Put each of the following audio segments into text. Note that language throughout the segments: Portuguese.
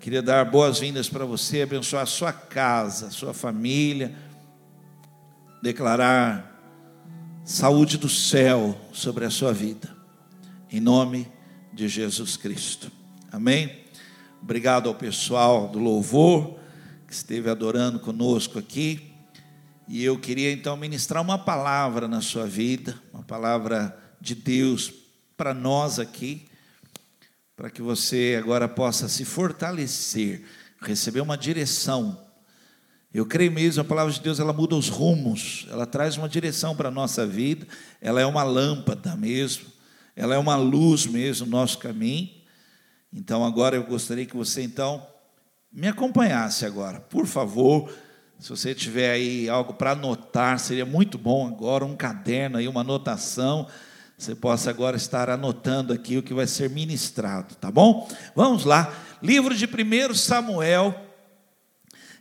Queria dar boas-vindas para você, abençoar a sua casa, a sua família, declarar saúde do céu sobre a sua vida, em nome de Jesus Cristo. Amém? Obrigado ao pessoal do louvor que esteve adorando conosco aqui. E eu queria então ministrar uma palavra na sua vida, uma palavra de Deus para nós aqui, para que você agora possa se fortalecer, receber uma direção. Eu creio mesmo, a palavra de Deus ela muda os rumos, ela traz uma direção para a nossa vida, ela é uma lâmpada mesmo, ela é uma luz mesmo no nosso caminho. Então agora eu gostaria que você então me acompanhasse agora, por favor. Se você tiver aí algo para anotar, seria muito bom agora, um caderno aí, uma anotação. Você possa agora estar anotando aqui o que vai ser ministrado, tá bom? Vamos lá. Livro de 1 Samuel,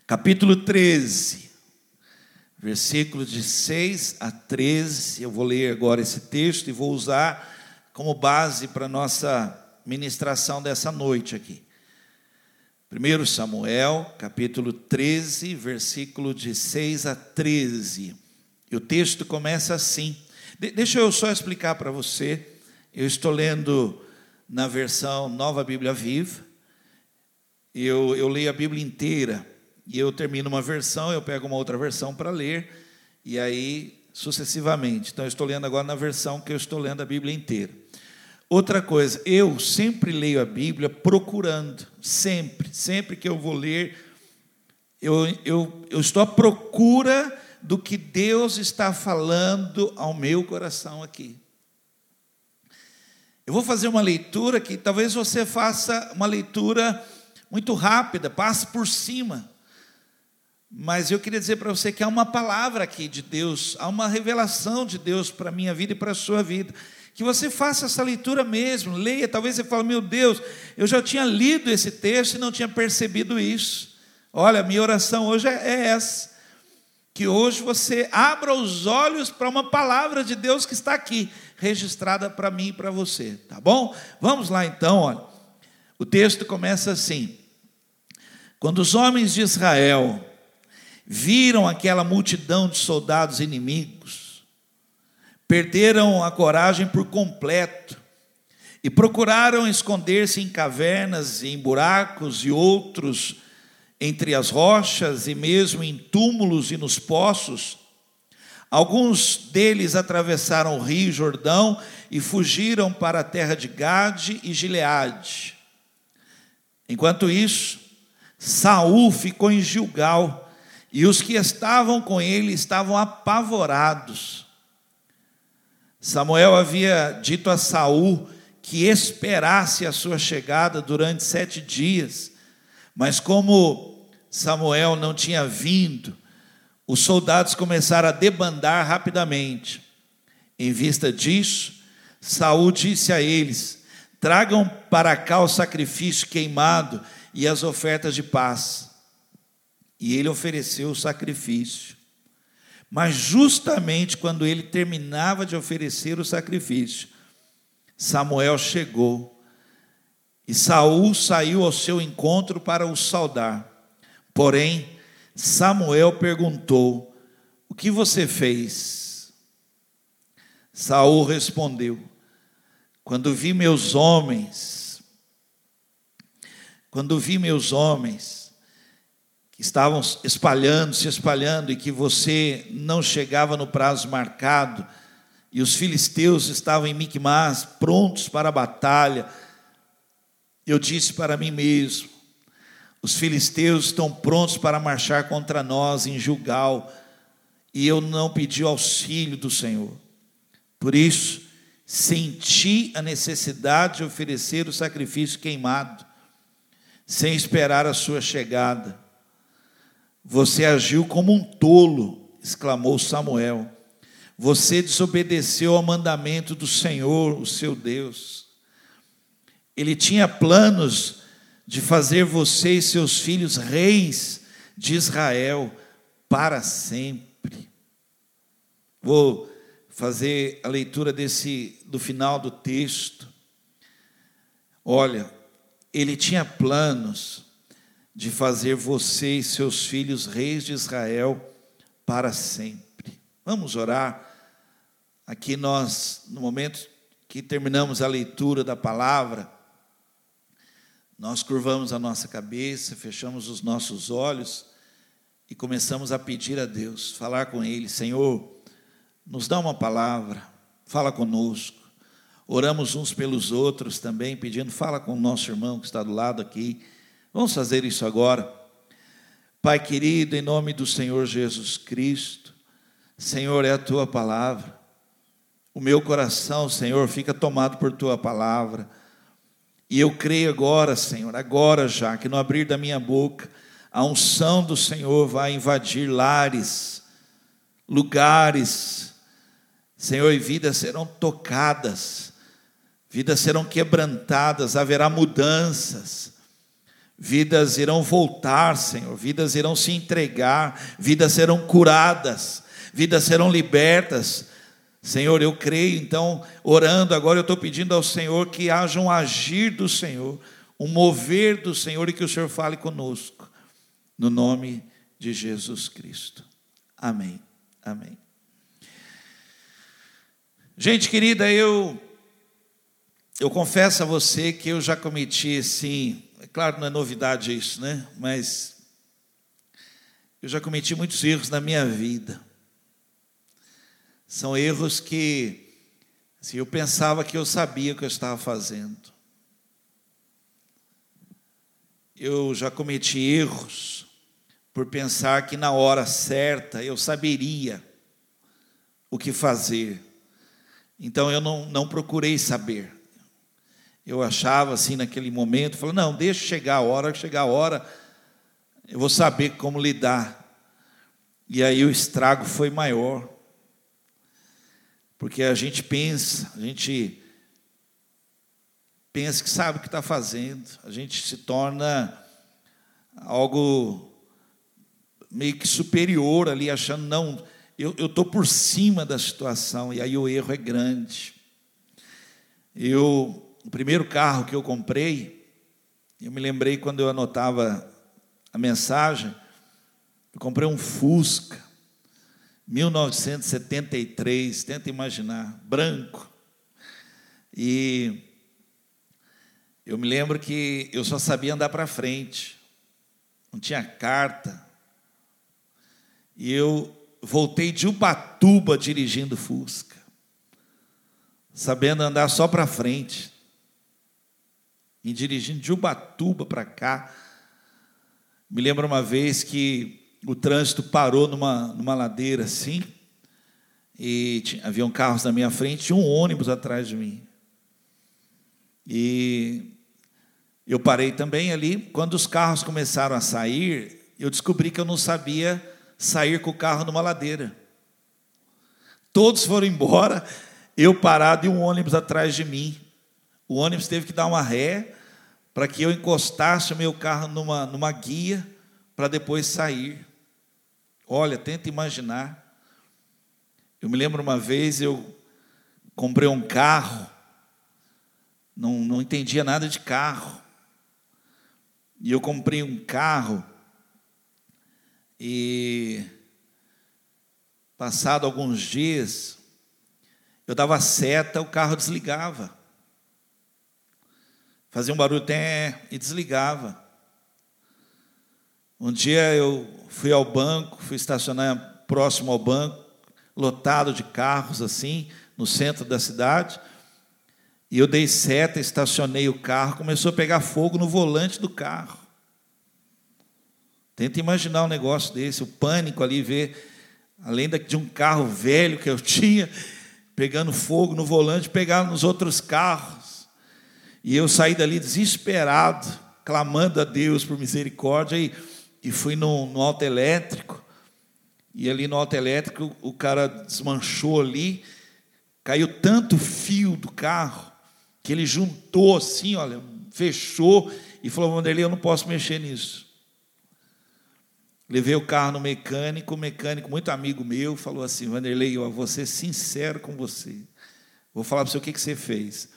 capítulo 13, versículos de 6 a 13. Eu vou ler agora esse texto e vou usar como base para a nossa ministração dessa noite aqui. 1 Samuel, capítulo 13, versículo de 6 a 13. E o texto começa assim. De deixa eu só explicar para você. Eu estou lendo na versão Nova Bíblia Viva. Eu, eu leio a Bíblia inteira. E eu termino uma versão, eu pego uma outra versão para ler. E aí, sucessivamente. Então, eu estou lendo agora na versão que eu estou lendo a Bíblia inteira. Outra coisa, eu sempre leio a Bíblia procurando, sempre, sempre que eu vou ler, eu, eu, eu estou à procura do que Deus está falando ao meu coração aqui. Eu vou fazer uma leitura que talvez você faça uma leitura muito rápida, passe por cima. Mas eu queria dizer para você que há uma palavra aqui de Deus, há uma revelação de Deus para a minha vida e para a sua vida que você faça essa leitura mesmo, leia, talvez você fale, meu Deus, eu já tinha lido esse texto e não tinha percebido isso. Olha, minha oração hoje é, essa, que hoje você abra os olhos para uma palavra de Deus que está aqui, registrada para mim e para você, tá bom? Vamos lá então, olha. O texto começa assim: Quando os homens de Israel viram aquela multidão de soldados inimigos, perderam a coragem por completo e procuraram esconder-se em cavernas, em buracos e outros entre as rochas e mesmo em túmulos e nos poços. Alguns deles atravessaram o rio Jordão e fugiram para a terra de Gade e Gileade. Enquanto isso, Saul ficou em Gilgal e os que estavam com ele estavam apavorados. Samuel havia dito a Saul que esperasse a sua chegada durante sete dias, mas como Samuel não tinha vindo, os soldados começaram a debandar rapidamente. Em vista disso, Saul disse a eles: Tragam para cá o sacrifício queimado e as ofertas de paz. E ele ofereceu o sacrifício. Mas justamente quando ele terminava de oferecer o sacrifício, Samuel chegou e Saul saiu ao seu encontro para o saudar. Porém, Samuel perguntou: O que você fez? Saul respondeu: Quando vi meus homens, quando vi meus homens que estavam espalhando, se espalhando, e que você não chegava no prazo marcado, e os filisteus estavam em Micmas, prontos para a batalha. Eu disse para mim mesmo: os filisteus estão prontos para marchar contra nós em Gilgal, e eu não pedi auxílio do Senhor. Por isso, senti a necessidade de oferecer o sacrifício queimado, sem esperar a sua chegada. Você agiu como um tolo, exclamou Samuel. Você desobedeceu ao mandamento do Senhor, o seu Deus. Ele tinha planos de fazer você e seus filhos reis de Israel para sempre. Vou fazer a leitura desse do final do texto. Olha, ele tinha planos de fazer você e seus filhos reis de Israel para sempre. Vamos orar. Aqui nós, no momento que terminamos a leitura da palavra, nós curvamos a nossa cabeça, fechamos os nossos olhos e começamos a pedir a Deus, falar com Ele: Senhor, nos dá uma palavra, fala conosco. Oramos uns pelos outros também, pedindo, fala com o nosso irmão que está do lado aqui. Vamos fazer isso agora. Pai querido, em nome do Senhor Jesus Cristo, Senhor, é a tua palavra. O meu coração, Senhor, fica tomado por tua palavra. E eu creio agora, Senhor, agora já, que no abrir da minha boca, a unção do Senhor vai invadir lares, lugares, Senhor, e vidas serão tocadas, vidas serão quebrantadas, haverá mudanças, vidas irão voltar, Senhor, vidas irão se entregar, vidas serão curadas, vidas serão libertas, Senhor, eu creio, então, orando agora, eu estou pedindo ao Senhor que haja um agir do Senhor, um mover do Senhor e que o Senhor fale conosco, no nome de Jesus Cristo. Amém. Amém. Gente querida, eu eu confesso a você que eu já cometi assim, é claro, não é novidade isso, né? Mas eu já cometi muitos erros na minha vida. São erros que assim, eu pensava que eu sabia o que eu estava fazendo. Eu já cometi erros por pensar que na hora certa eu saberia o que fazer. Então eu não, não procurei saber. Eu achava assim naquele momento, falei, não, deixa chegar a hora, chegar a hora, eu vou saber como lidar. E aí o estrago foi maior. Porque a gente pensa, a gente pensa que sabe o que está fazendo, a gente se torna algo meio que superior ali, achando, não, eu estou por cima da situação, e aí o erro é grande. Eu, o primeiro carro que eu comprei, eu me lembrei quando eu anotava a mensagem, eu comprei um Fusca. 1973, tenta imaginar, branco. E eu me lembro que eu só sabia andar para frente, não tinha carta. E eu voltei de Ubatuba dirigindo Fusca, sabendo andar só para frente, e dirigindo de Ubatuba para cá. Me lembro uma vez que o trânsito parou numa, numa ladeira assim, e tinha, haviam carros na minha frente e um ônibus atrás de mim. E eu parei também ali. Quando os carros começaram a sair, eu descobri que eu não sabia sair com o carro numa ladeira. Todos foram embora, eu parado e um ônibus atrás de mim. O ônibus teve que dar uma ré para que eu encostasse o meu carro numa, numa guia para depois sair. Olha, tenta imaginar. Eu me lembro uma vez eu comprei um carro, não, não entendia nada de carro. E eu comprei um carro e passado alguns dias eu dava seta, o carro desligava. Fazia um barulho até e desligava. Um dia eu fui ao banco, fui estacionar próximo ao banco, lotado de carros assim, no centro da cidade. E eu dei seta, estacionei o carro, começou a pegar fogo no volante do carro. Tenta imaginar um negócio desse, o pânico ali, ver, além de um carro velho que eu tinha, pegando fogo no volante, pegar nos outros carros. E eu saí dali desesperado, clamando a Deus por misericórdia. E e fui no, no alto elétrico, e ali no alto elétrico o cara desmanchou ali, caiu tanto fio do carro, que ele juntou assim, olha, fechou, e falou, Vanderlei, eu não posso mexer nisso. Levei o carro no mecânico, o mecânico, muito amigo meu, falou assim, Vanderlei, eu vou ser sincero com você. Vou falar para você o que, que você fez.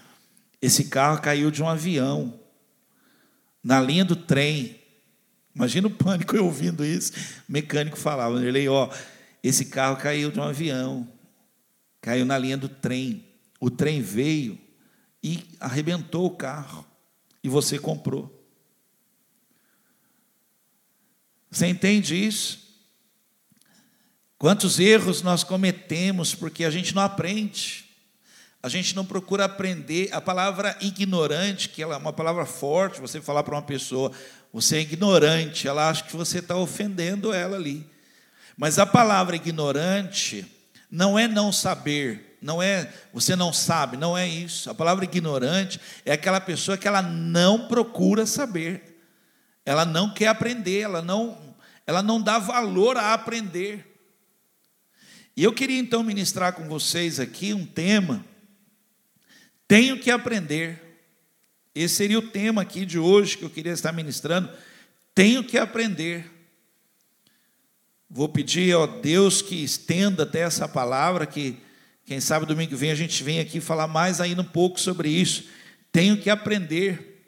Esse carro caiu de um avião, na linha do trem, Imagina o pânico eu ouvindo isso. O mecânico falava, Vanderlei, ó, esse carro caiu de um avião, caiu na linha do trem. O trem veio e arrebentou o carro. E você comprou. Você entende isso? Quantos erros nós cometemos porque a gente não aprende, a gente não procura aprender. A palavra ignorante, que ela é uma palavra forte, você falar para uma pessoa, você é ignorante, ela acha que você está ofendendo ela ali. Mas a palavra ignorante não é não saber, não é você não sabe, não é isso. A palavra ignorante é aquela pessoa que ela não procura saber, ela não quer aprender, ela não, ela não dá valor a aprender. E eu queria então ministrar com vocês aqui um tema. Tenho que aprender. Esse seria o tema aqui de hoje que eu queria estar ministrando. Tenho que aprender. Vou pedir a Deus que estenda até essa palavra, que quem sabe domingo que vem a gente vem aqui falar mais ainda um pouco sobre isso. Tenho que aprender.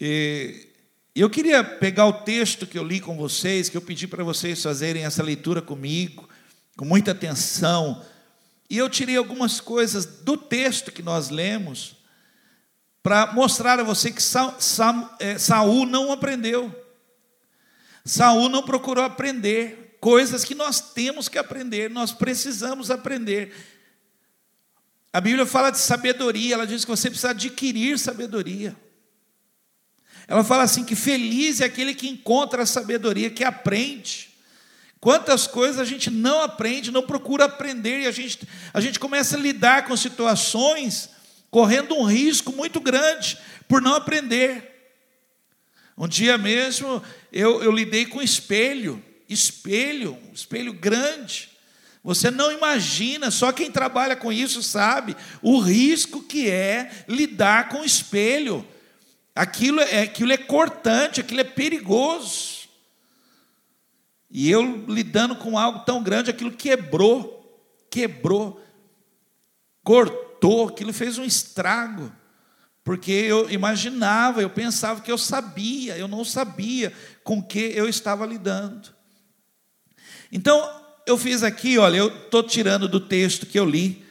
E eu queria pegar o texto que eu li com vocês, que eu pedi para vocês fazerem essa leitura comigo, com muita atenção, e eu tirei algumas coisas do texto que nós lemos, para mostrar a você que é, Saul não aprendeu. Saul não procurou aprender coisas que nós temos que aprender, nós precisamos aprender. A Bíblia fala de sabedoria, ela diz que você precisa adquirir sabedoria. Ela fala assim: que feliz é aquele que encontra a sabedoria, que aprende. Quantas coisas a gente não aprende, não procura aprender, e a gente, a gente começa a lidar com situações correndo um risco muito grande por não aprender. Um dia mesmo eu, eu lidei com espelho, espelho, um espelho grande. Você não imagina, só quem trabalha com isso sabe o risco que é lidar com espelho. Aquilo é, aquilo é cortante, aquilo é perigoso. E eu lidando com algo tão grande, aquilo quebrou, quebrou, cortou, aquilo fez um estrago. Porque eu imaginava, eu pensava que eu sabia, eu não sabia com que eu estava lidando. Então, eu fiz aqui, olha, eu estou tirando do texto que eu li,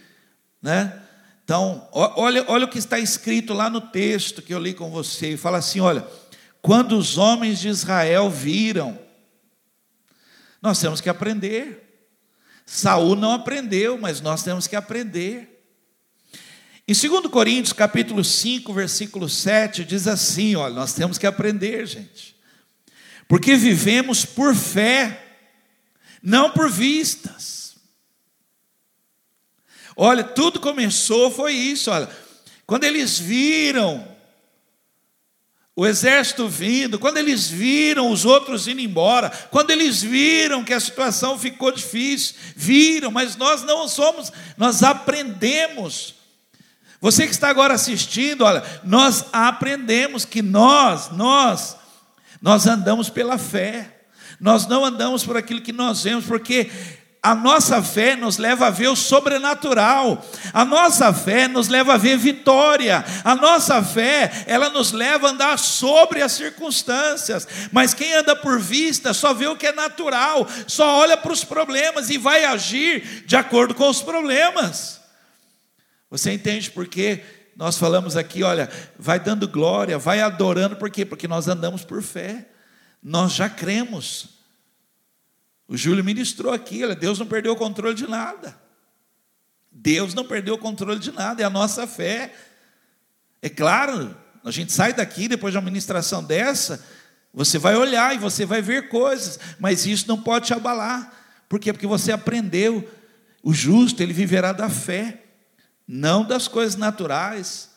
né? Então, olha, olha o que está escrito lá no texto que eu li com você, e fala assim: olha, quando os homens de Israel viram, nós temos que aprender. Saul não aprendeu, mas nós temos que aprender. Em 2 Coríntios, capítulo 5, versículo 7, diz assim: olha, nós temos que aprender, gente. Porque vivemos por fé, não por vistas. Olha, tudo começou, foi isso, olha. Quando eles viram o exército vindo, quando eles viram os outros indo embora, quando eles viram que a situação ficou difícil, viram, mas nós não somos, nós aprendemos. Você que está agora assistindo, olha, nós aprendemos que nós, nós, nós andamos pela fé. Nós não andamos por aquilo que nós vemos, porque a nossa fé nos leva a ver o sobrenatural. A nossa fé nos leva a ver vitória. A nossa fé, ela nos leva a andar sobre as circunstâncias. Mas quem anda por vista só vê o que é natural, só olha para os problemas e vai agir de acordo com os problemas. Você entende por quê? Nós falamos aqui, olha, vai dando glória, vai adorando, por quê? Porque nós andamos por fé. Nós já cremos. O Júlio ministrou aqui, Deus não perdeu o controle de nada. Deus não perdeu o controle de nada, é a nossa fé. É claro, a gente sai daqui depois de uma ministração dessa, você vai olhar e você vai ver coisas, mas isso não pode te abalar. Por quê? Porque você aprendeu. O justo, ele viverá da fé, não das coisas naturais,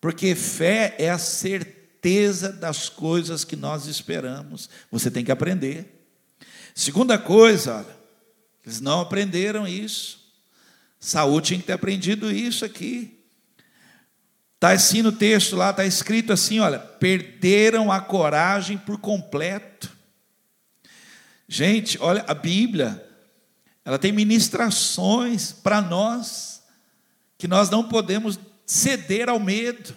porque fé é a certeza das coisas que nós esperamos. Você tem que aprender. Segunda coisa, olha, eles não aprenderam isso. Saúl tinha que ter aprendido isso aqui. Está assim no texto lá, está escrito assim: olha, perderam a coragem por completo. Gente, olha, a Bíblia, ela tem ministrações para nós, que nós não podemos ceder ao medo.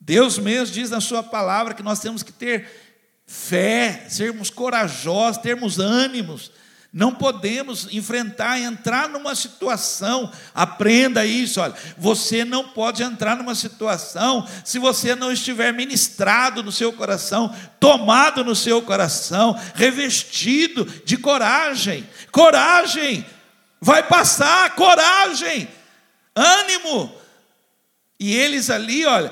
Deus mesmo diz na Sua palavra que nós temos que ter fé, sermos corajosos, termos ânimos. Não podemos enfrentar, entrar numa situação, aprenda isso, olha, você não pode entrar numa situação se você não estiver ministrado no seu coração, tomado no seu coração, revestido de coragem. Coragem, vai passar, coragem, ânimo. E eles ali, olha,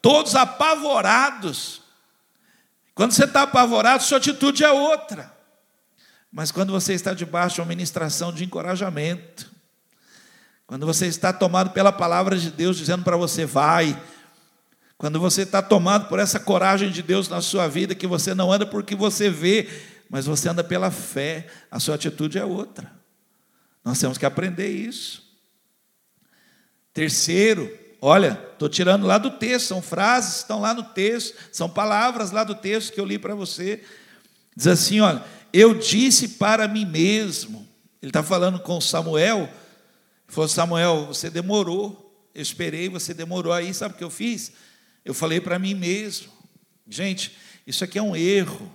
todos apavorados. Quando você está apavorado, sua atitude é outra. Mas quando você está debaixo de uma ministração de encorajamento, quando você está tomado pela palavra de Deus dizendo para você, vai, quando você está tomado por essa coragem de Deus na sua vida, que você não anda porque você vê, mas você anda pela fé, a sua atitude é outra. Nós temos que aprender isso. Terceiro, olha, estou tirando lá do texto, são frases, estão lá no texto, são palavras lá do texto que eu li para você. Diz assim: olha, eu disse para mim mesmo. Ele está falando com Samuel. Falou: Samuel, você demorou. Eu esperei, você demorou aí. Sabe o que eu fiz? Eu falei para mim mesmo. Gente, isso aqui é um erro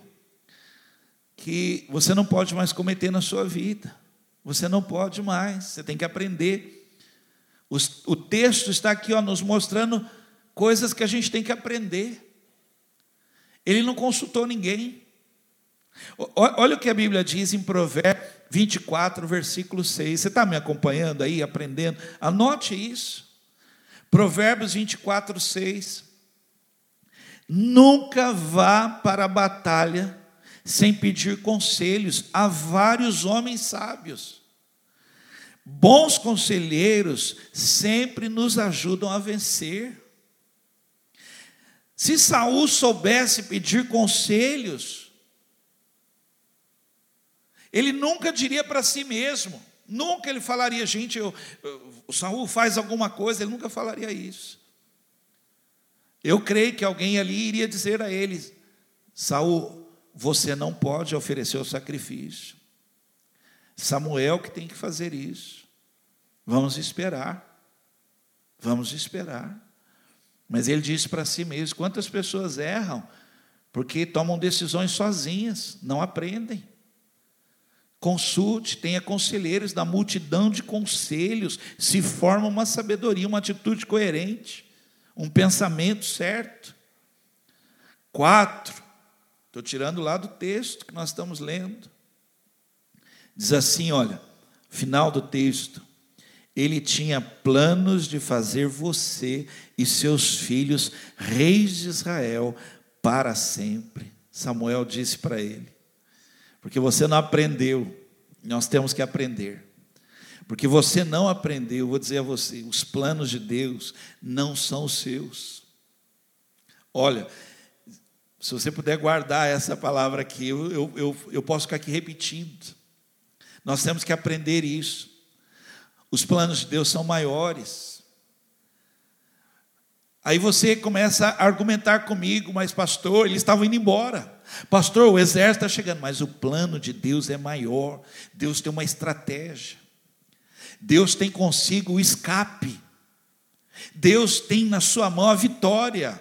que você não pode mais cometer na sua vida. Você não pode mais. Você tem que aprender. O texto está aqui ó, nos mostrando coisas que a gente tem que aprender. Ele não consultou ninguém. Olha o que a Bíblia diz em Provérbios 24, versículo 6. Você está me acompanhando aí, aprendendo? Anote isso. Provérbios 24, 6. Nunca vá para a batalha sem pedir conselhos a vários homens sábios. Bons conselheiros sempre nos ajudam a vencer. Se Saul soubesse pedir conselhos, ele nunca diria para si mesmo, nunca ele falaria, gente, eu, eu, o Saul faz alguma coisa, ele nunca falaria isso. Eu creio que alguém ali iria dizer a ele: Saul, você não pode oferecer o sacrifício. Samuel que tem que fazer isso. Vamos esperar. Vamos esperar. Mas ele disse para si mesmo: quantas pessoas erram porque tomam decisões sozinhas, não aprendem. Consulte, tenha conselheiros da multidão de conselhos, se forma uma sabedoria, uma atitude coerente, um pensamento certo. Quatro, estou tirando lá do texto que nós estamos lendo. Diz assim: olha, final do texto. Ele tinha planos de fazer você e seus filhos reis de Israel para sempre. Samuel disse para ele porque você não aprendeu. Nós temos que aprender. Porque você não aprendeu, vou dizer a você, os planos de Deus não são os seus. Olha, se você puder guardar essa palavra aqui, eu, eu, eu, eu posso ficar aqui repetindo. Nós temos que aprender isso. Os planos de Deus são maiores. Aí você começa a argumentar comigo, mas pastor, eles estavam indo embora. Pastor, o exército está chegando, mas o plano de Deus é maior. Deus tem uma estratégia. Deus tem consigo o escape. Deus tem na sua mão a vitória.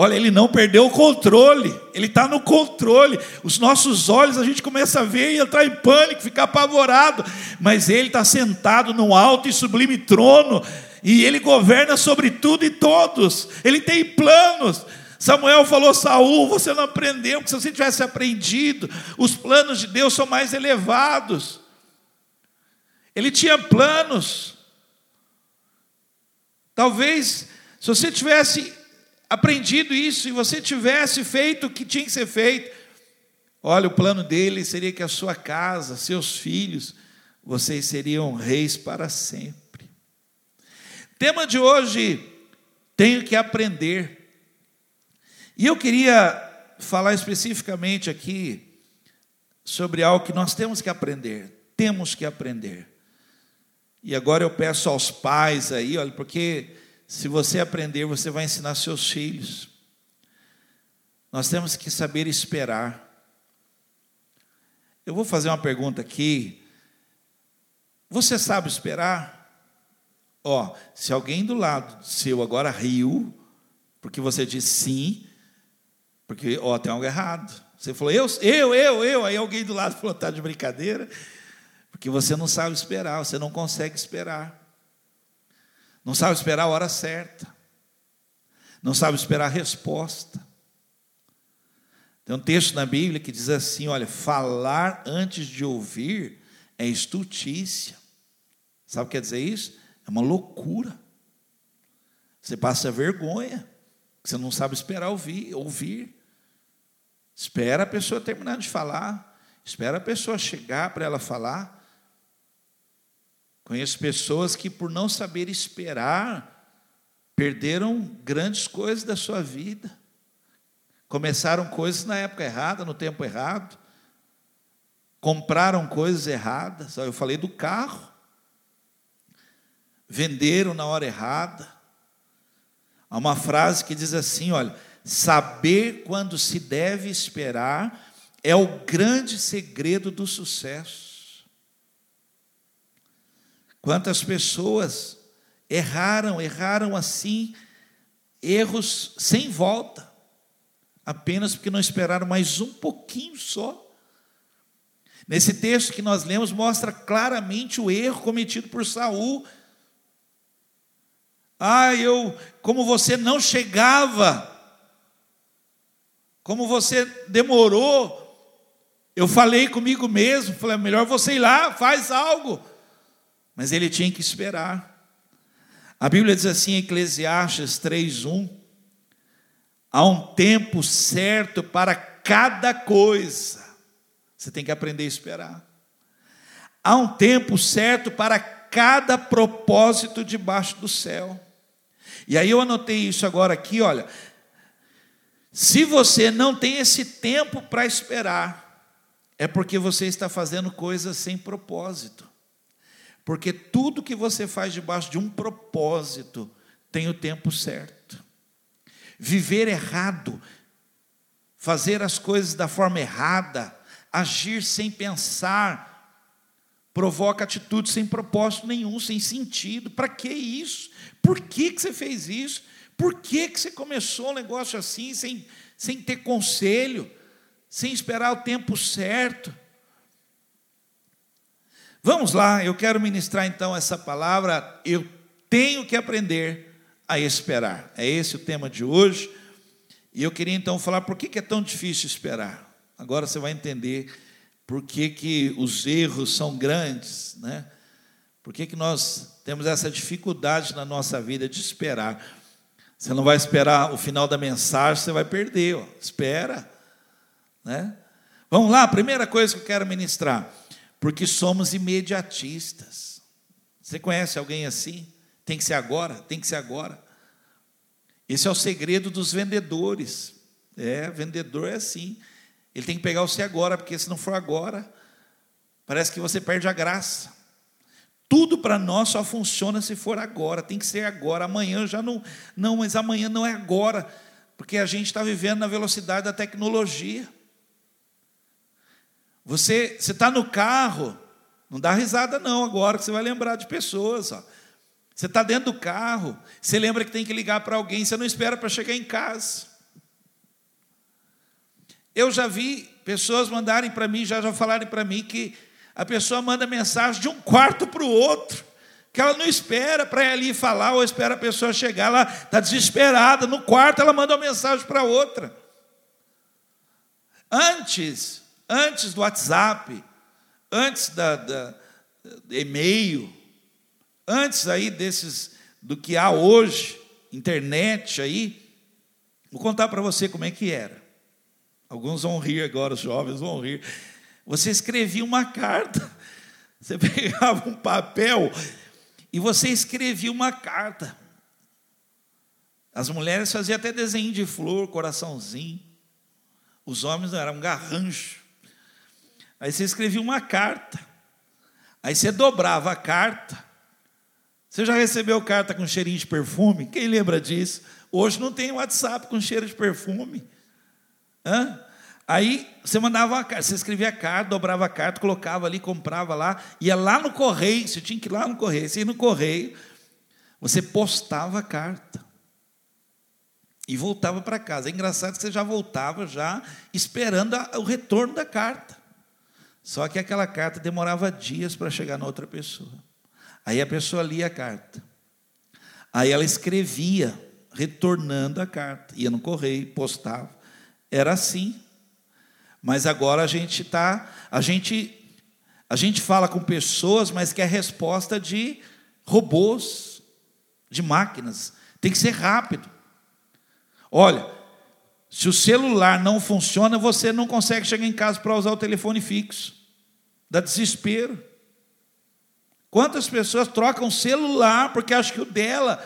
Olha, ele não perdeu o controle, ele está no controle. Os nossos olhos a gente começa a ver e entrar em pânico, ficar apavorado, mas ele está sentado no alto e sublime trono, e ele governa sobre tudo e todos, ele tem planos. Samuel falou: Saul, você não aprendeu, porque se você tivesse aprendido, os planos de Deus são mais elevados. Ele tinha planos. Talvez, se você tivesse aprendido isso e você tivesse feito o que tinha que ser feito, olha, o plano dele seria que a sua casa, seus filhos, vocês seriam reis para sempre. Tema de hoje: tenho que aprender. E eu queria falar especificamente aqui sobre algo que nós temos que aprender. Temos que aprender. E agora eu peço aos pais aí, olha, porque se você aprender, você vai ensinar seus filhos. Nós temos que saber esperar. Eu vou fazer uma pergunta aqui. Você sabe esperar? Ó, se alguém do lado seu agora riu, Porque você disse sim, porque ó, tem algo errado. Você falou, eu, eu, eu, eu. Aí alguém do lado falou, está de brincadeira. Porque você não sabe esperar, você não consegue esperar. Não sabe esperar a hora certa. Não sabe esperar a resposta. Tem um texto na Bíblia que diz assim: olha, falar antes de ouvir é estultícia. Sabe o que quer dizer isso? É uma loucura. Você passa vergonha, você não sabe esperar ouvir, ouvir. Espera a pessoa terminar de falar, espera a pessoa chegar para ela falar. Conheço pessoas que, por não saber esperar, perderam grandes coisas da sua vida. Começaram coisas na época errada, no tempo errado. Compraram coisas erradas. Eu falei do carro. Venderam na hora errada. Há uma frase que diz assim: olha, saber quando se deve esperar é o grande segredo do sucesso. Quantas pessoas erraram, erraram assim, erros sem volta apenas porque não esperaram mais um pouquinho só. Nesse texto que nós lemos mostra claramente o erro cometido por Saul. Ah, eu, como você não chegava, como você demorou, eu falei comigo mesmo, falei, é melhor você ir lá, faz algo. Mas ele tinha que esperar. A Bíblia diz assim em Eclesiastes 3:1, Há um tempo certo para cada coisa. Você tem que aprender a esperar. Há um tempo certo para cada propósito debaixo do céu. E aí eu anotei isso agora aqui, olha. Se você não tem esse tempo para esperar, é porque você está fazendo coisas sem propósito. Porque tudo que você faz debaixo de um propósito tem o tempo certo viver errado, fazer as coisas da forma errada, agir sem pensar, provoca atitudes sem propósito nenhum, sem sentido. Para que isso? Por que, que você fez isso? Por que, que você começou um negócio assim, sem, sem ter conselho, sem esperar o tempo certo? Vamos lá, eu quero ministrar então essa palavra. Eu tenho que aprender a esperar. É esse o tema de hoje. E eu queria então falar por que é tão difícil esperar. Agora você vai entender por que, que os erros são grandes, né? Por que, que nós temos essa dificuldade na nossa vida de esperar? Você não vai esperar o final da mensagem, você vai perder. Ó. Espera, né? Vamos lá, primeira coisa que eu quero ministrar. Porque somos imediatistas. Você conhece alguém assim? Tem que ser agora, tem que ser agora. Esse é o segredo dos vendedores. É, vendedor é assim. Ele tem que pegar você agora, porque se não for agora, parece que você perde a graça. Tudo para nós só funciona se for agora, tem que ser agora. Amanhã já não, não, mas amanhã não é agora, porque a gente está vivendo na velocidade da tecnologia. Você está no carro, não dá risada não agora, que você vai lembrar de pessoas. Ó. Você está dentro do carro, você lembra que tem que ligar para alguém, você não espera para chegar em casa. Eu já vi pessoas mandarem para mim, já já falarem para mim que a pessoa manda mensagem de um quarto para o outro, que ela não espera para ir ali falar, ou espera a pessoa chegar, ela está desesperada, no quarto ela manda uma mensagem para outra. Antes, antes do WhatsApp, antes da, da e-mail, Antes aí desses do que há hoje, internet aí, vou contar para você como é que era. Alguns vão rir agora, os jovens vão rir. Você escrevia uma carta, você pegava um papel e você escrevia uma carta. As mulheres faziam até desenho de flor, coraçãozinho. Os homens eram um garrancho. Aí você escrevia uma carta. Aí você dobrava a carta você já recebeu carta com cheirinho de perfume? Quem lembra disso? Hoje não tem WhatsApp com cheiro de perfume. Hã? Aí você mandava uma carta, você escrevia a carta, dobrava a carta, colocava ali, comprava lá, ia lá no correio, você tinha que ir lá no correio, você ia no correio, você postava a carta. E voltava para casa. É engraçado que você já voltava já esperando o retorno da carta. Só que aquela carta demorava dias para chegar na outra pessoa. Aí a pessoa lia a carta. Aí ela escrevia, retornando a carta. Ia no correio, postava. Era assim. Mas agora a gente está, a gente, a gente fala com pessoas, mas quer resposta de robôs, de máquinas. Tem que ser rápido. Olha, se o celular não funciona, você não consegue chegar em casa para usar o telefone fixo. Dá desespero. Quantas pessoas trocam celular porque acham que o dela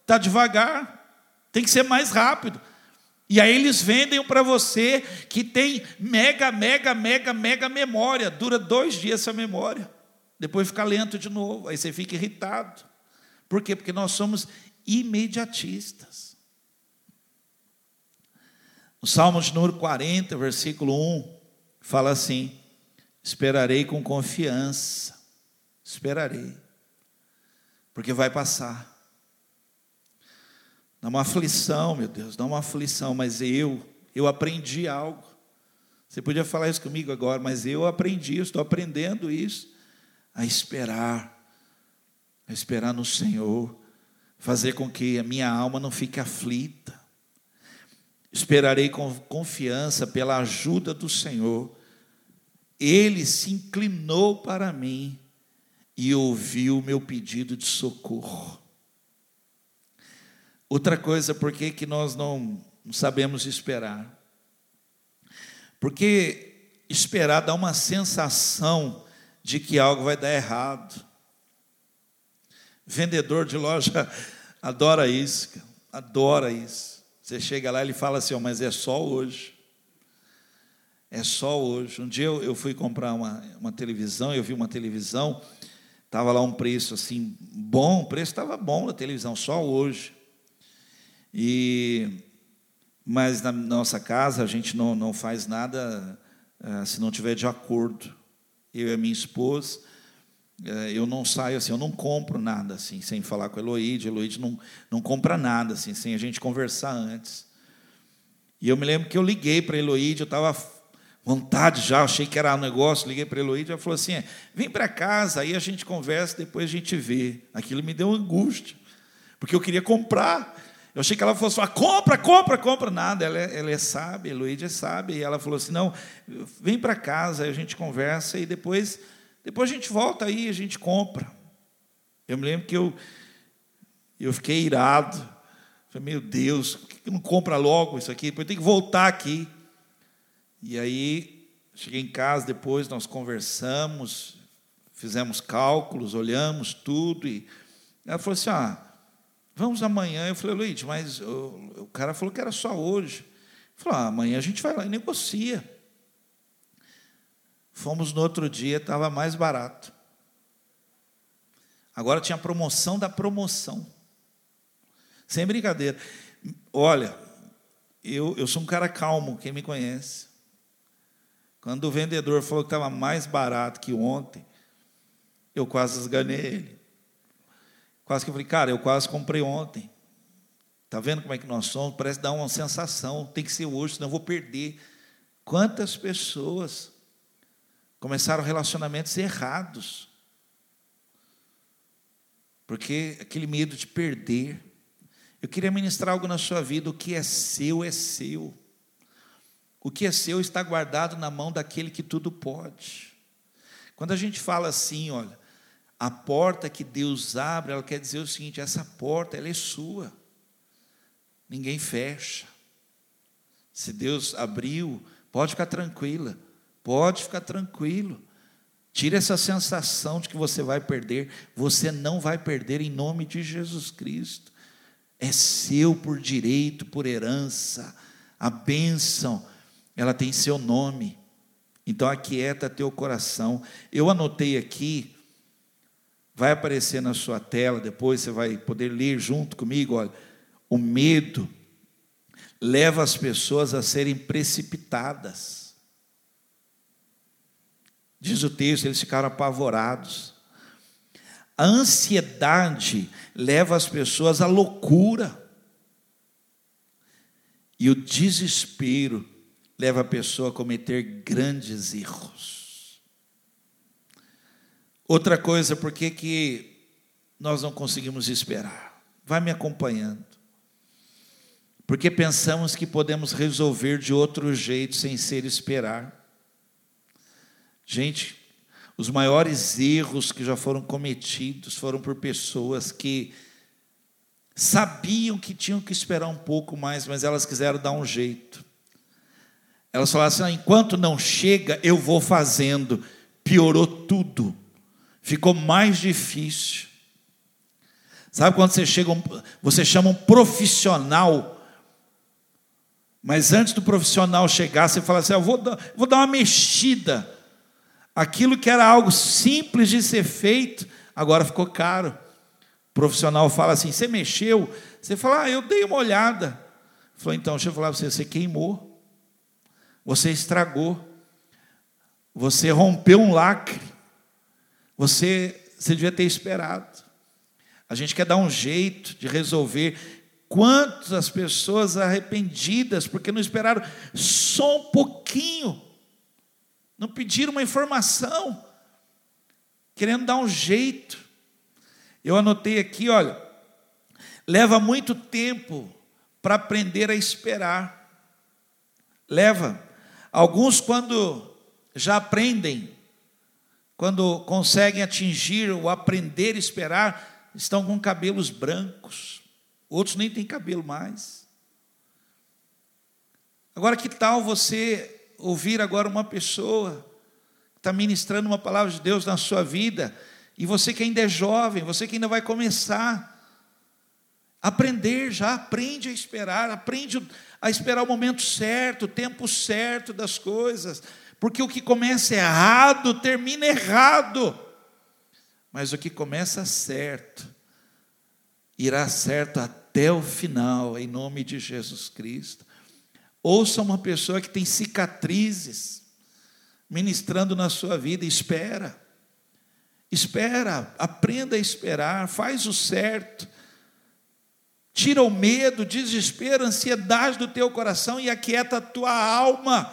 está devagar? Tem que ser mais rápido. E aí eles vendem para você que tem mega, mega, mega, mega memória. Dura dois dias essa memória. Depois fica lento de novo. Aí você fica irritado. Por quê? Porque nós somos imediatistas. O Salmo de número 40, versículo 1, fala assim: Esperarei com confiança, esperarei, porque vai passar. Dá uma aflição, meu Deus, dá uma aflição, mas eu, eu aprendi algo. Você podia falar isso comigo agora, mas eu aprendi, estou aprendendo isso, a esperar, a esperar no Senhor, fazer com que a minha alma não fique aflita. Esperarei com confiança pela ajuda do Senhor. Ele se inclinou para mim e ouviu o meu pedido de socorro. Outra coisa, por que, que nós não sabemos esperar? Porque esperar dá uma sensação de que algo vai dar errado. Vendedor de loja adora isso, adora isso. Você chega lá e ele fala assim, oh, mas é só hoje. É só hoje. Um dia eu, eu fui comprar uma, uma televisão, eu vi uma televisão, estava lá um preço assim, bom, o preço estava bom na televisão, só hoje. E, mas na nossa casa a gente não, não faz nada uh, se não tiver de acordo. Eu e a minha esposa, eu não saio assim, eu não compro nada assim, sem falar com a Eloíde. A Eloíde não, não compra nada assim, sem a gente conversar antes. E eu me lembro que eu liguei para a Eloíde, eu estava vontade já, achei que era um negócio, liguei para a Eloíde, ela falou assim, é, vem para casa, aí a gente conversa, depois a gente vê. Aquilo me deu angústia, porque eu queria comprar. Eu achei que ela fosse falar, compra, compra, compra. Nada, ela é, ela é sábia, a Eloíde é sábia. E ela falou assim, não, vem para casa, aí a gente conversa e depois depois a gente volta aí, a gente compra. Eu me lembro que eu, eu fiquei irado. Falei, meu Deus, por que não compra logo isso aqui? Depois tem que voltar aqui. E aí, cheguei em casa depois, nós conversamos, fizemos cálculos, olhamos tudo. E ela falou assim: ah, vamos amanhã. Eu falei, Luiz, mas o, o cara falou que era só hoje. Ele falou, ah, amanhã a gente vai lá e negocia. Fomos no outro dia, estava mais barato. Agora tinha promoção da promoção. Sem brincadeira. Olha, eu, eu sou um cara calmo, quem me conhece. Quando o vendedor falou que estava mais barato que ontem, eu quase esganei ele. Quase que eu falei, cara, eu quase comprei ontem. Está vendo como é que nós somos? Parece dar uma sensação, tem que ser hoje, senão eu vou perder. Quantas pessoas começaram relacionamentos errados. Porque aquele medo de perder. Eu queria ministrar algo na sua vida: o que é seu é seu. O que é seu está guardado na mão daquele que tudo pode. Quando a gente fala assim, olha, a porta que Deus abre, ela quer dizer o seguinte: essa porta ela é sua. Ninguém fecha. Se Deus abriu, pode ficar tranquila. Pode ficar tranquilo. Tire essa sensação de que você vai perder. Você não vai perder em nome de Jesus Cristo. É seu por direito, por herança. A bênção, ela tem seu nome. Então aquieta teu coração. Eu anotei aqui, vai aparecer na sua tela, depois você vai poder ler junto comigo. Olha, o medo leva as pessoas a serem precipitadas. Diz o texto, eles ficaram apavorados. A ansiedade leva as pessoas à loucura. E o desespero leva a pessoa a cometer grandes erros. Outra coisa, por que, que nós não conseguimos esperar? Vai me acompanhando. Porque pensamos que podemos resolver de outro jeito sem ser esperar. Gente, os maiores erros que já foram cometidos foram por pessoas que sabiam que tinham que esperar um pouco mais, mas elas quiseram dar um jeito. Elas falaram assim: ah, enquanto não chega, eu vou fazendo. Piorou tudo, ficou mais difícil. Sabe quando você chega, você chama um profissional, mas antes do profissional chegar, você fala assim: ah, eu vou dar, vou dar uma mexida. Aquilo que era algo simples de ser feito, agora ficou caro. O profissional fala assim: você mexeu? Você fala, ah, eu dei uma olhada. Falou, então, deixa eu falar para você: você queimou, você estragou, você rompeu um lacre, você, você devia ter esperado. A gente quer dar um jeito de resolver. Quantas pessoas arrependidas porque não esperaram só um pouquinho não pediram uma informação, querendo dar um jeito. Eu anotei aqui, olha, leva muito tempo para aprender a esperar. Leva. Alguns, quando já aprendem, quando conseguem atingir o aprender a esperar, estão com cabelos brancos. Outros nem têm cabelo mais. Agora, que tal você ouvir agora uma pessoa que está ministrando uma palavra de Deus na sua vida, e você que ainda é jovem, você que ainda vai começar, aprender já, aprende a esperar, aprende a esperar o momento certo, o tempo certo das coisas, porque o que começa errado termina errado, mas o que começa certo, irá certo até o final, em nome de Jesus Cristo. Ouça uma pessoa que tem cicatrizes ministrando na sua vida, espera. Espera, aprenda a esperar, faz o certo. Tira o medo, desespero, ansiedade do teu coração e aquieta a tua alma.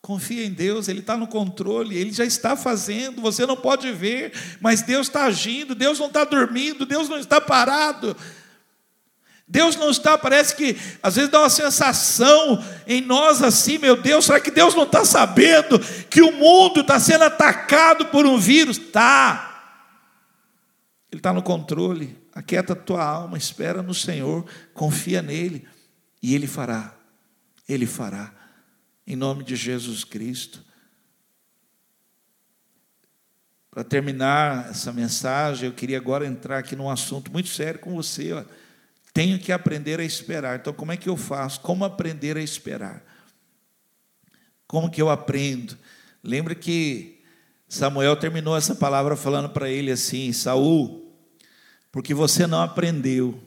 Confia em Deus, Ele está no controle, Ele já está fazendo, você não pode ver, mas Deus está agindo, Deus não está dormindo, Deus não está parado. Deus não está, parece que às vezes dá uma sensação em nós assim, meu Deus, será que Deus não está sabendo que o mundo está sendo atacado por um vírus? Está. Ele está no controle. Aquieta a tua alma, espera no Senhor, confia nele e Ele fará. Ele fará. Em nome de Jesus Cristo. Para terminar essa mensagem, eu queria agora entrar aqui num assunto muito sério com você. Ó. Tenho que aprender a esperar. Então, como é que eu faço? Como aprender a esperar? Como que eu aprendo? Lembra que Samuel terminou essa palavra falando para ele assim: Saul, porque você não aprendeu.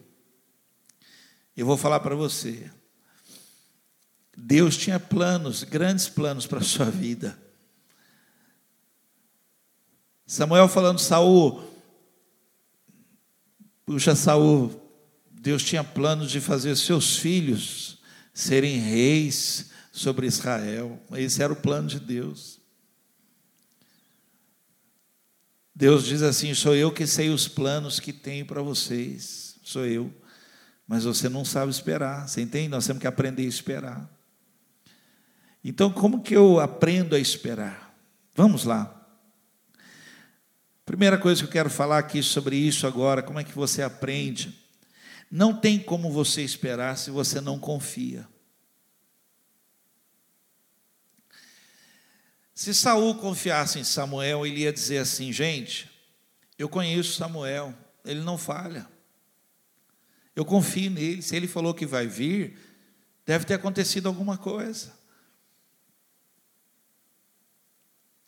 Eu vou falar para você. Deus tinha planos, grandes planos para a sua vida. Samuel falando, Saul, puxa, Saul, Deus tinha planos de fazer seus filhos serem reis sobre Israel. Esse era o plano de Deus. Deus diz assim: sou eu que sei os planos que tenho para vocês, sou eu. Mas você não sabe esperar, você entende? Nós temos que aprender a esperar. Então, como que eu aprendo a esperar? Vamos lá. Primeira coisa que eu quero falar aqui sobre isso agora, como é que você aprende? Não tem como você esperar se você não confia. Se Saul confiasse em Samuel, ele ia dizer assim: gente, eu conheço Samuel, ele não falha. Eu confio nele. Se ele falou que vai vir, deve ter acontecido alguma coisa.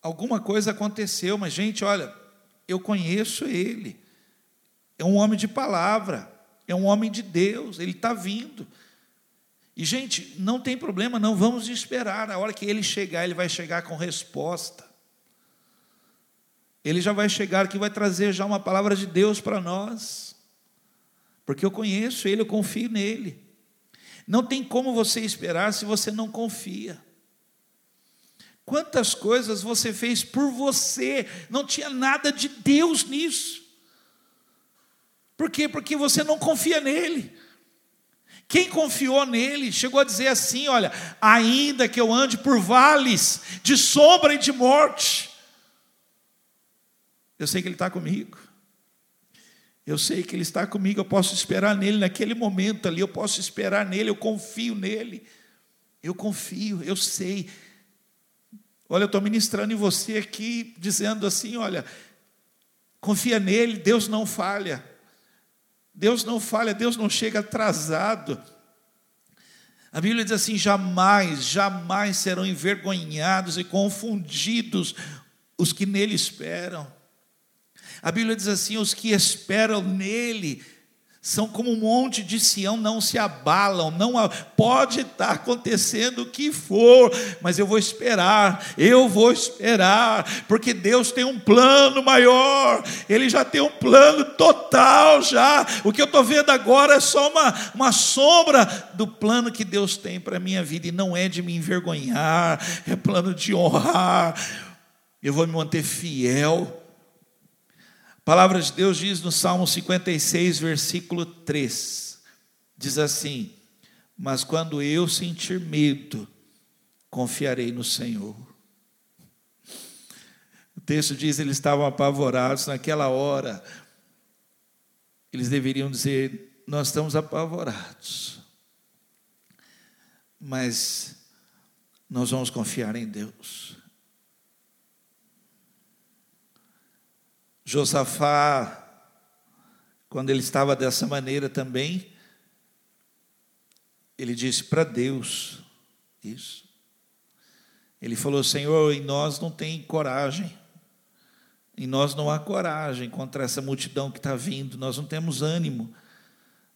Alguma coisa aconteceu, mas, gente, olha, eu conheço ele. É um homem de palavra é um homem de Deus, ele está vindo. E, gente, não tem problema, não vamos esperar. A hora que ele chegar, ele vai chegar com resposta. Ele já vai chegar que vai trazer já uma palavra de Deus para nós. Porque eu conheço ele, eu confio nele. Não tem como você esperar se você não confia. Quantas coisas você fez por você, não tinha nada de Deus nisso. Por quê? Porque você não confia nele. Quem confiou nele chegou a dizer assim: Olha, ainda que eu ande por vales de sombra e de morte, eu sei que ele está comigo. Eu sei que Ele está comigo, eu posso esperar nele naquele momento ali, eu posso esperar nele, eu confio nele. Eu confio, eu sei. Olha, eu estou ministrando em você aqui, dizendo assim: olha, confia nele, Deus não falha. Deus não falha, Deus não chega atrasado. A Bíblia diz assim: jamais, jamais serão envergonhados e confundidos os que nele esperam. A Bíblia diz assim: os que esperam nele são como um monte de Sião, não se abalam, não pode estar acontecendo o que for, mas eu vou esperar, eu vou esperar, porque Deus tem um plano maior, Ele já tem um plano total já. O que eu estou vendo agora é só uma, uma sombra do plano que Deus tem para a minha vida, e não é de me envergonhar, é plano de honrar. Eu vou me manter fiel a palavra de Deus diz no Salmo 56, versículo 3: diz assim: Mas quando eu sentir medo, confiarei no Senhor. O texto diz: eles estavam apavorados naquela hora. Eles deveriam dizer: Nós estamos apavorados, mas nós vamos confiar em Deus. Josafá, quando ele estava dessa maneira também, ele disse para Deus isso. Ele falou: Senhor, em nós não tem coragem, em nós não há coragem contra essa multidão que está vindo, nós não temos ânimo.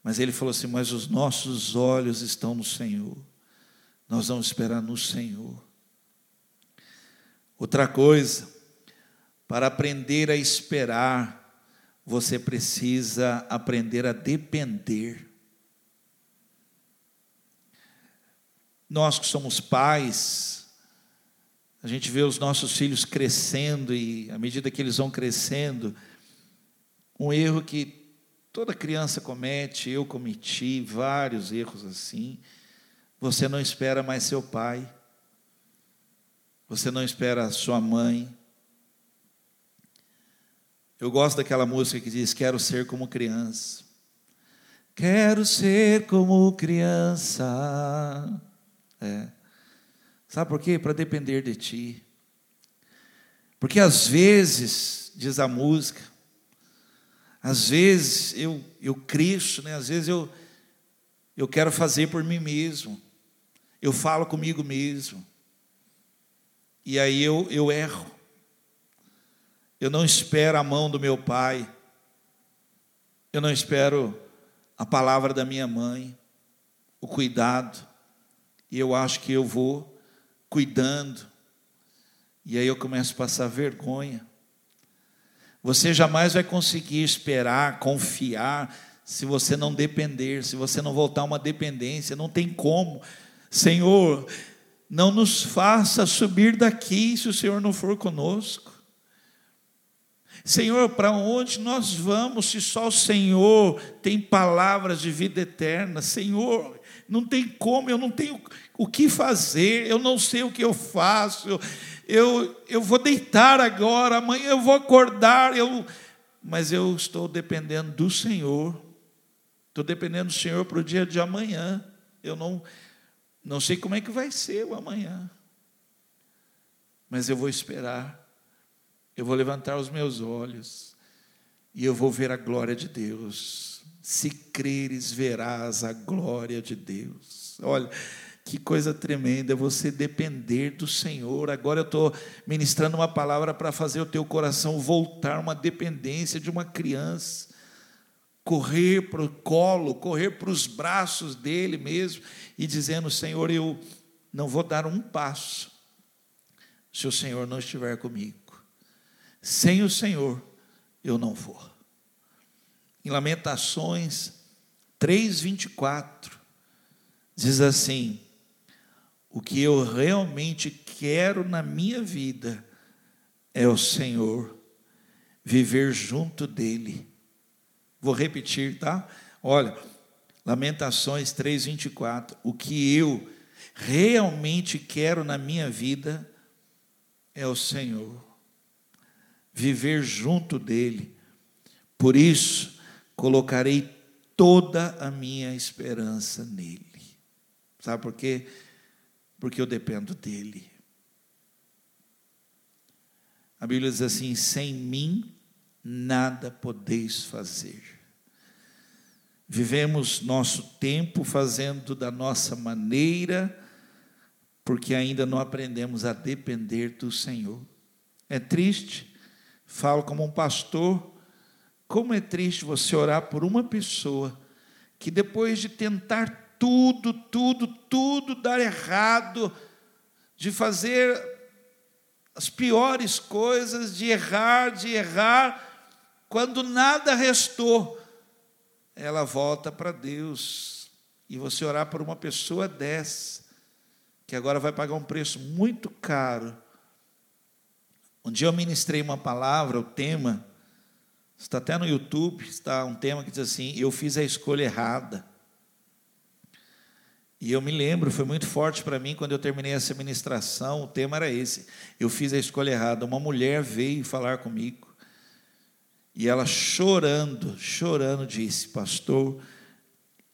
Mas ele falou assim: Mas os nossos olhos estão no Senhor, nós vamos esperar no Senhor. Outra coisa, para aprender a esperar, você precisa aprender a depender. Nós que somos pais, a gente vê os nossos filhos crescendo e à medida que eles vão crescendo, um erro que toda criança comete, eu cometi vários erros assim. Você não espera mais seu pai. Você não espera sua mãe. Eu gosto daquela música que diz: Quero ser como criança. Quero ser como criança. É. Sabe por quê? Para depender de ti. Porque às vezes, diz a música, às vezes eu, eu cresço, né? às vezes eu, eu quero fazer por mim mesmo. Eu falo comigo mesmo. E aí eu, eu erro. Eu não espero a mão do meu pai. Eu não espero a palavra da minha mãe, o cuidado. E eu acho que eu vou cuidando. E aí eu começo a passar vergonha. Você jamais vai conseguir esperar, confiar, se você não depender, se você não voltar a uma dependência, não tem como. Senhor, não nos faça subir daqui se o Senhor não for conosco. Senhor, para onde nós vamos se só o Senhor tem palavras de vida eterna? Senhor, não tem como, eu não tenho o que fazer, eu não sei o que eu faço, eu, eu, vou deitar agora, amanhã eu vou acordar, eu, mas eu estou dependendo do Senhor, estou dependendo do Senhor para o dia de amanhã, eu não, não sei como é que vai ser o amanhã, mas eu vou esperar eu vou levantar os meus olhos e eu vou ver a glória de Deus. Se creres, verás a glória de Deus. Olha, que coisa tremenda você depender do Senhor. Agora eu estou ministrando uma palavra para fazer o teu coração voltar uma dependência de uma criança. Correr para o colo, correr para os braços dele mesmo e dizendo: Senhor, eu não vou dar um passo se o Senhor não estiver comigo. Sem o Senhor, eu não vou. Em Lamentações 3:24 diz assim: o que eu realmente quero na minha vida é o Senhor, viver junto dEle. Vou repetir, tá? Olha, Lamentações 3,24. O que eu realmente quero na minha vida é o Senhor, viver junto dEle. Por isso, colocarei toda a minha esperança nele. Sabe por quê? Porque eu dependo dele. A Bíblia diz assim: sem mim nada podeis fazer. Vivemos nosso tempo fazendo da nossa maneira, porque ainda não aprendemos a depender do Senhor. É triste, falo como um pastor, como é triste você orar por uma pessoa que depois de tentar tudo, tudo, tudo dar errado, de fazer as piores coisas, de errar, de errar, quando nada restou, ela volta para Deus. E você orar por uma pessoa dessa, que agora vai pagar um preço muito caro. Um dia eu ministrei uma palavra, o tema, está até no YouTube, está um tema que diz assim: Eu fiz a escolha errada. E eu me lembro, foi muito forte para mim quando eu terminei essa ministração, o tema era esse. Eu fiz a escolha errada. Uma mulher veio falar comigo. E ela chorando, chorando disse: "Pastor,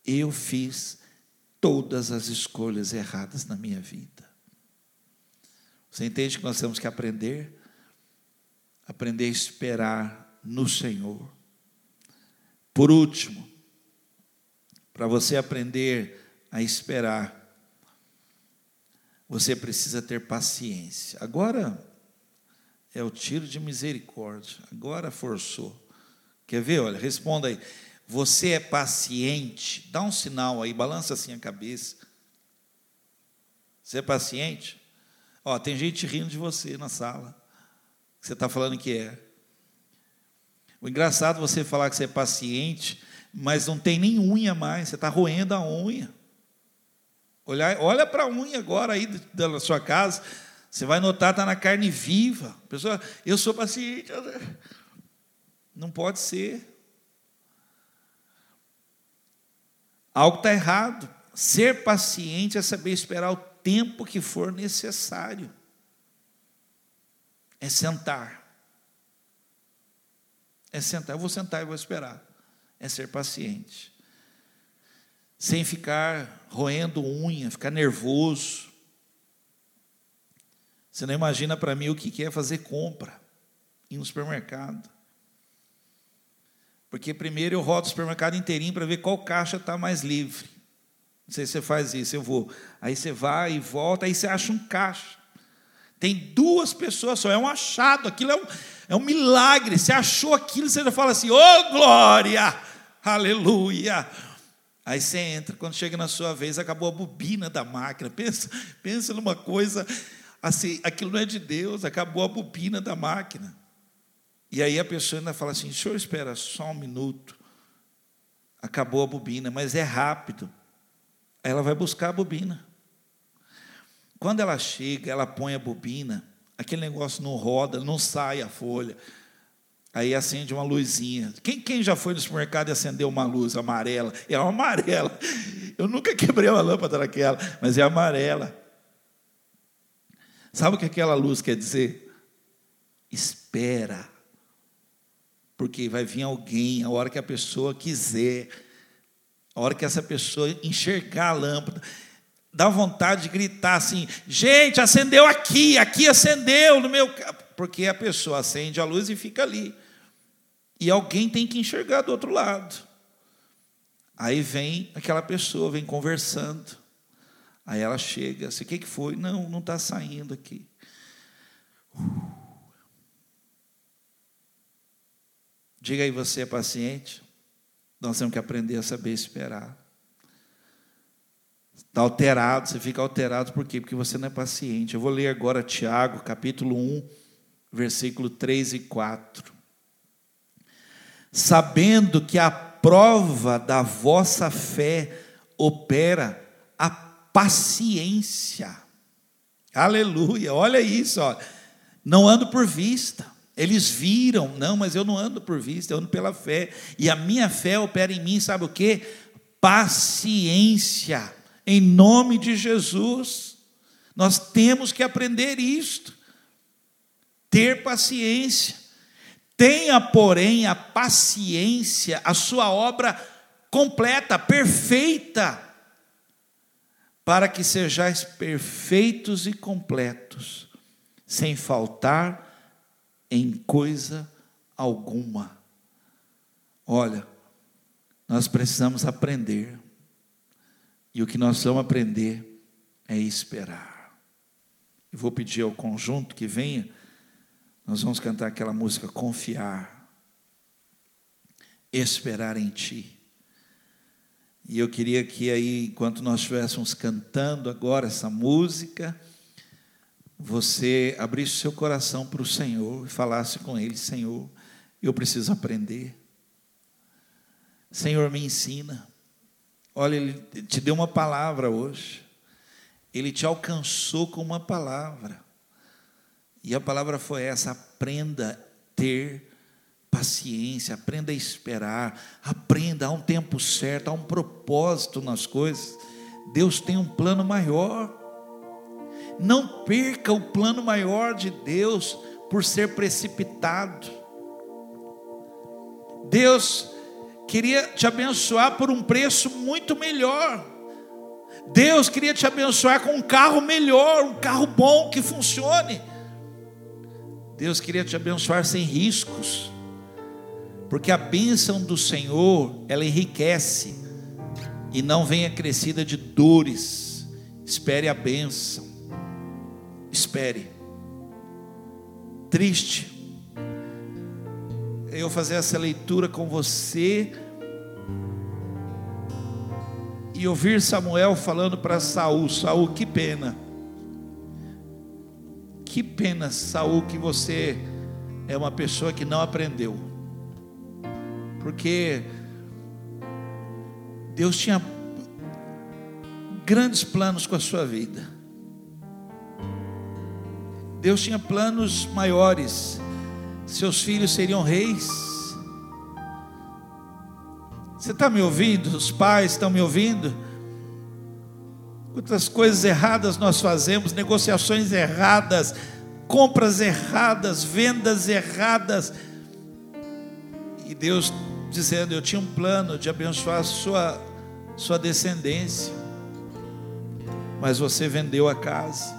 eu fiz todas as escolhas erradas na minha vida". Você entende que nós temos que aprender aprender a esperar no Senhor. Por último, para você aprender a esperar, você precisa ter paciência. Agora é o tiro de misericórdia, agora forçou. Quer ver? Olha, responda aí. Você é paciente? Dá um sinal aí, balança assim a cabeça. Você é paciente? Ó, tem gente rindo de você na sala. Você está falando que é. O engraçado é você falar que você é paciente, mas não tem nem unha mais, você está roendo a unha. Olha, olha para a unha agora aí da sua casa, você vai notar, está na carne viva. Pessoa, eu sou paciente. Não pode ser. Algo está errado. Ser paciente é saber esperar o tempo que for necessário. É sentar. É sentar. Eu vou sentar e vou esperar. É ser paciente. Sem ficar roendo unha, ficar nervoso. Você não imagina para mim o que é fazer compra em um supermercado. Porque primeiro eu rodo o supermercado inteirinho para ver qual caixa está mais livre. Não sei se você faz isso, eu vou. Aí você vai e volta, aí você acha um caixa. Tem duas pessoas só, é um achado, aquilo é um, é um milagre. Você achou aquilo, você já fala assim: ô oh, glória, aleluia. Aí você entra, quando chega na sua vez, acabou a bobina da máquina. Pensa, pensa numa coisa assim, aquilo não é de Deus, acabou a bobina da máquina. E aí a pessoa ainda fala assim: senhor, espera só um minuto. Acabou a bobina, mas é rápido. Aí ela vai buscar a bobina. Quando ela chega, ela põe a bobina, aquele negócio não roda, não sai a folha. Aí acende uma luzinha. Quem, quem já foi no supermercado e acendeu uma luz amarela? É uma amarela. Eu nunca quebrei uma lâmpada daquela, mas é amarela. Sabe o que aquela luz quer dizer? Espera. Porque vai vir alguém, a hora que a pessoa quiser, a hora que essa pessoa enxergar a lâmpada, dá vontade de gritar assim: gente, acendeu aqui, aqui acendeu no meu. Porque a pessoa acende a luz e fica ali. E alguém tem que enxergar do outro lado. Aí vem aquela pessoa, vem conversando. Aí ela chega, assim, o que, foi? Não, não está saindo aqui. Diga aí, você é paciente? Nós temos que aprender a saber esperar. Está alterado, você fica alterado por quê? Porque você não é paciente. Eu vou ler agora Tiago, capítulo 1, versículo 3 e 4 sabendo que a prova da vossa fé opera a paciência. Aleluia, olha isso, ó. não ando por vista. Eles viram, não, mas eu não ando por vista, eu ando pela fé. E a minha fé opera em mim, sabe o que? Paciência, em nome de Jesus. Nós temos que aprender isto, ter paciência. Tenha, porém, a paciência, a sua obra completa, perfeita, para que sejais perfeitos e completos, sem faltar em coisa alguma. Olha, nós precisamos aprender, e o que nós vamos aprender é esperar. Eu vou pedir ao conjunto que venha, nós vamos cantar aquela música Confiar, esperar em Ti. E eu queria que aí, enquanto nós estivéssemos cantando agora essa música, você abrisse seu coração para o Senhor e falasse com Ele: Senhor, eu preciso aprender. Senhor, me ensina. Olha, Ele te deu uma palavra hoje. Ele te alcançou com uma palavra. E a palavra foi essa: aprenda a ter paciência, aprenda a esperar, aprenda, há um tempo certo, há um propósito nas coisas. Deus tem um plano maior. Não perca o plano maior de Deus por ser precipitado. Deus queria te abençoar por um preço muito melhor. Deus queria te abençoar com um carro melhor, um carro bom que funcione. Deus queria te abençoar sem riscos, porque a bênção do Senhor, ela enriquece e não vem acrescida de dores. Espere a bênção espere. Triste. Eu fazer essa leitura com você e ouvir Samuel falando para Saul, Saul, que pena. Que pena, Saul, que você é uma pessoa que não aprendeu. Porque Deus tinha grandes planos com a sua vida. Deus tinha planos maiores. Seus filhos seriam reis. Você está me ouvindo? Os pais estão me ouvindo? Quantas coisas erradas nós fazemos, negociações erradas, compras erradas, vendas erradas. E Deus dizendo: Eu tinha um plano de abençoar a sua, sua descendência, mas você vendeu a casa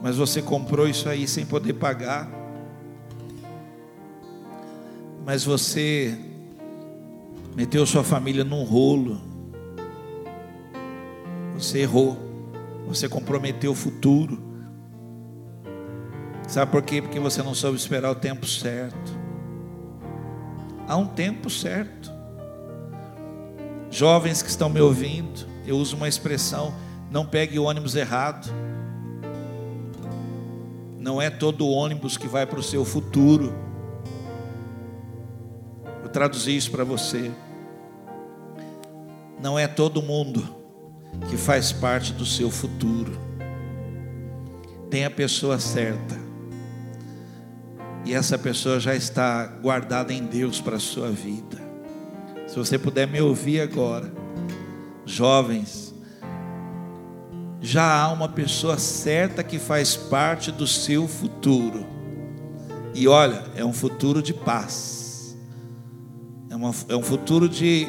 mas você comprou isso aí sem poder pagar. Mas você meteu sua família num rolo. Você errou. Você comprometeu o futuro. Sabe por quê? Porque você não soube esperar o tempo certo. Há um tempo certo. Jovens que estão me ouvindo, eu uso uma expressão: não pegue o ônibus errado. Não é todo ônibus que vai para o seu futuro. Eu traduzi isso para você. Não é todo mundo que faz parte do seu futuro. Tem a pessoa certa. E essa pessoa já está guardada em Deus para a sua vida. Se você puder me ouvir agora, jovens, já há uma pessoa certa que faz parte do seu futuro. E olha, é um futuro de paz, uma, é um futuro de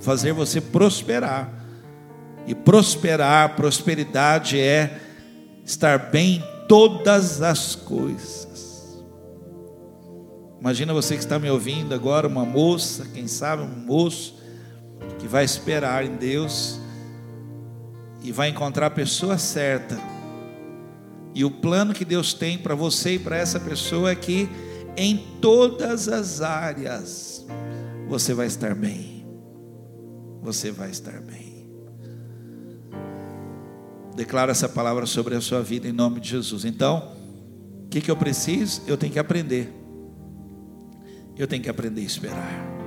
fazer você prosperar. E prosperar, prosperidade é estar bem em todas as coisas. Imagina você que está me ouvindo agora, uma moça, quem sabe um moço, que vai esperar em Deus e vai encontrar a pessoa certa. E o plano que Deus tem para você e para essa pessoa é que em todas as áreas você vai estar bem. Você vai estar bem. Declaro essa palavra sobre a sua vida em nome de Jesus. Então, o que, que eu preciso? Eu tenho que aprender. Eu tenho que aprender a esperar.